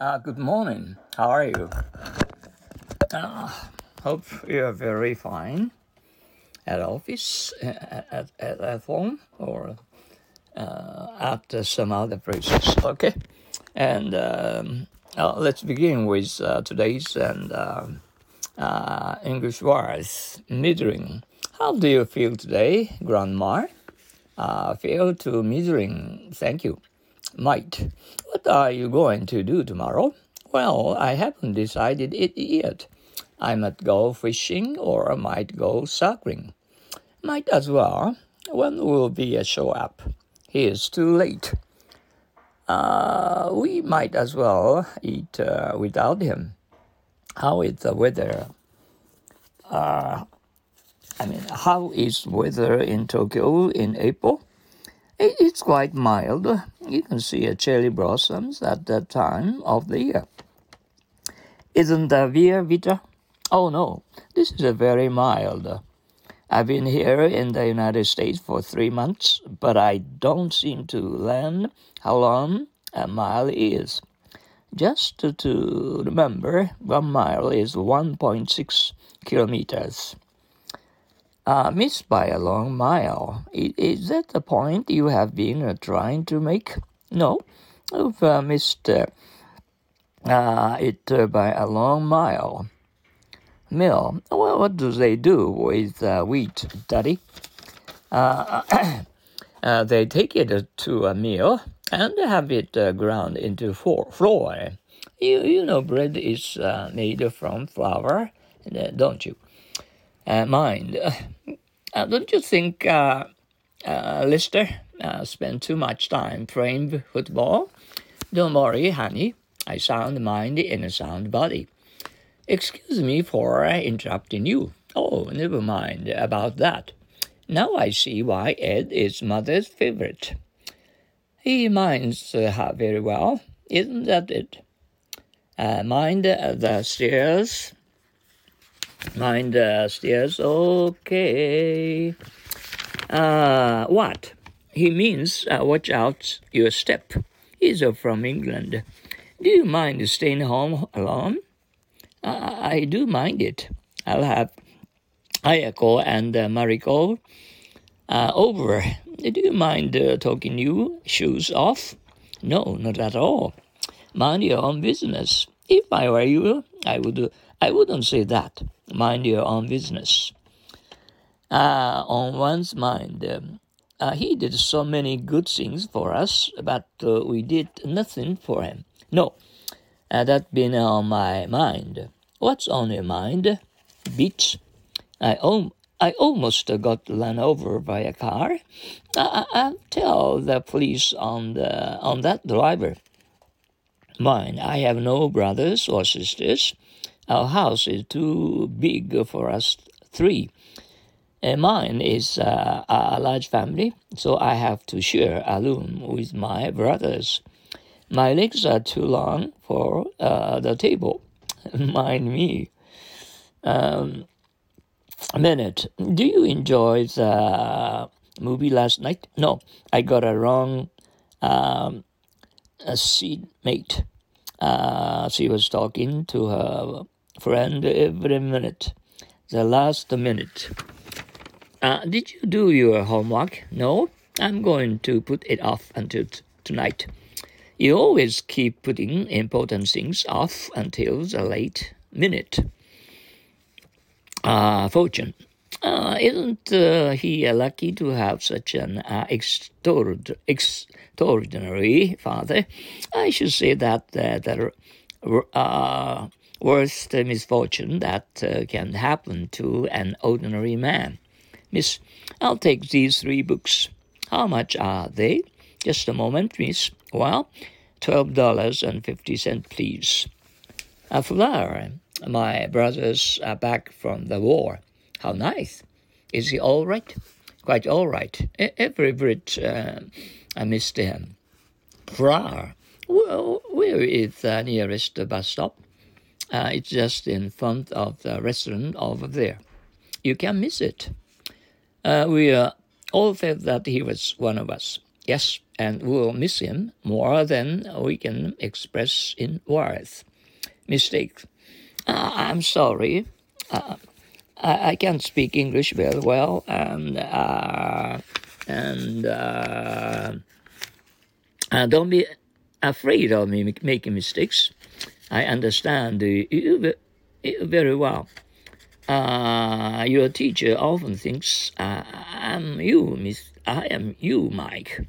Uh, good morning. How are you? Uh, hope you're very fine at office, at, at, at home, or uh, at some other places. Okay, and um, uh, let's begin with uh, today's and um, uh, English words. Metering. How do you feel today, Grandma? Uh, feel to metering. Thank you. Might. Are you going to do tomorrow? Well, I haven't decided it yet. I might go fishing or I might go cycling. Might as well. When will be a show up? He is too late. Uh, we might as well eat uh, without him. How is the weather? Uh, I mean, how is weather in Tokyo in April? It's quite mild. You can see a cherry blossoms at that time of the year. Isn't the Via Vita? Oh no, this is a very mild. I've been here in the United States for three months, but I don't seem to learn how long a mile is. Just to, remember, one mile is 1.6 kilometers uh, missed by a long mile. Is that the point you have been uh, trying to make? No, you've uh, missed uh, uh, it uh, by a long mile. Mill. Well, what do they do with wheat, Daddy? they take it to a mill and have it ground into flour. You, you know, bread is made from flour, don't you? Uh, mind. Uh, don't you think uh, uh, Lister uh, spent too much time playing football? Don't worry, honey. I sound mind in a sound body. Excuse me for interrupting you. Oh, never mind about that. Now I see why Ed is mother's favorite. He minds her very well, isn't that it? Uh, mind the stairs Mind the stairs. Okay. Uh, what? He means uh, watch out your step. He's uh, from England. Do you mind staying home alone? Uh, I do mind it. I'll have Ayako and uh, Mariko uh, over. Do you mind uh, talking you shoes off? No, not at all. Mind your own business. If I were you, I would. I wouldn't say that mind your own business. Uh, on one's mind, um, uh, he did so many good things for us, but uh, we did nothing for him. No, uh, that been on my mind. What's on your mind? Beach. I, om- I almost got run over by a car. I- I'll tell the police on the on that driver. Mine. I have no brothers or sisters. Our house is too big for us three. And mine is uh, a large family, so I have to share a room with my brothers. My legs are too long for uh, the table. Mind me. Um, a minute. Do you enjoy the movie last night? No, I got a wrong um, a seat mate. Uh, she was talking to her friend every minute. The last minute. Uh, did you do your homework? No? I'm going to put it off until t- tonight. You always keep putting important things off until the late minute. Uh, fortune. Uh, isn't uh, he lucky to have such an uh, extraordinary father? I should say that uh, the uh, worst misfortune that uh, can happen to an ordinary man. Miss, I'll take these three books. How much are they? Just a moment, miss. Well, twelve dollars and fifty cents, please. A flower. My brothers are back from the war. How nice. Is he all right? Quite all right. Every bit uh, I missed him. Flower. Well, where is the nearest bus stop? Uh, it's just in front of the restaurant over there. You can miss it. Uh, we all felt that he was one of us. Yes, and we'll miss him more than we can express in words. Mistake. Uh, I'm sorry. Uh, I, I, can't speak English very well, and uh, and uh, uh, don't be afraid of me making mistakes. I understand you very well. Uh, your teacher often thinks I'm you, Miss. I am you, Mike.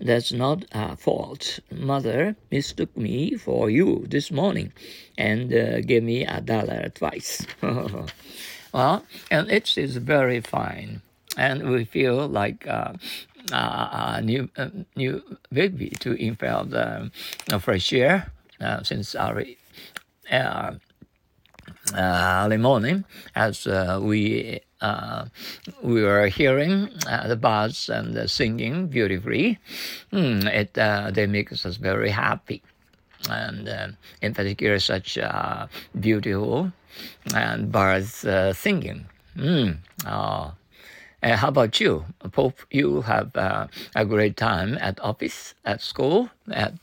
That's not a fault. Mother mistook me for you this morning and uh, gave me a dollar twice. well, and it is very fine. And we feel like uh, a new, uh, new baby to inhale the fresh air uh, since our uh, early morning as we uh, we were hearing uh, the birds and the singing beautifully. Mm, it uh, they make us very happy, and uh, in particular, such uh, beautiful and birds uh, singing. Mm, oh. how about you? Hope you have a great time at office, at school, at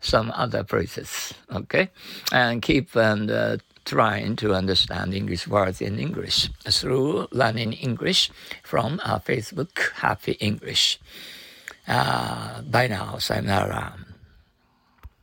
some other places. Okay, and keep and trying to understand English words in English through learning English from Facebook Happy English. Uh, bye now, sayonara.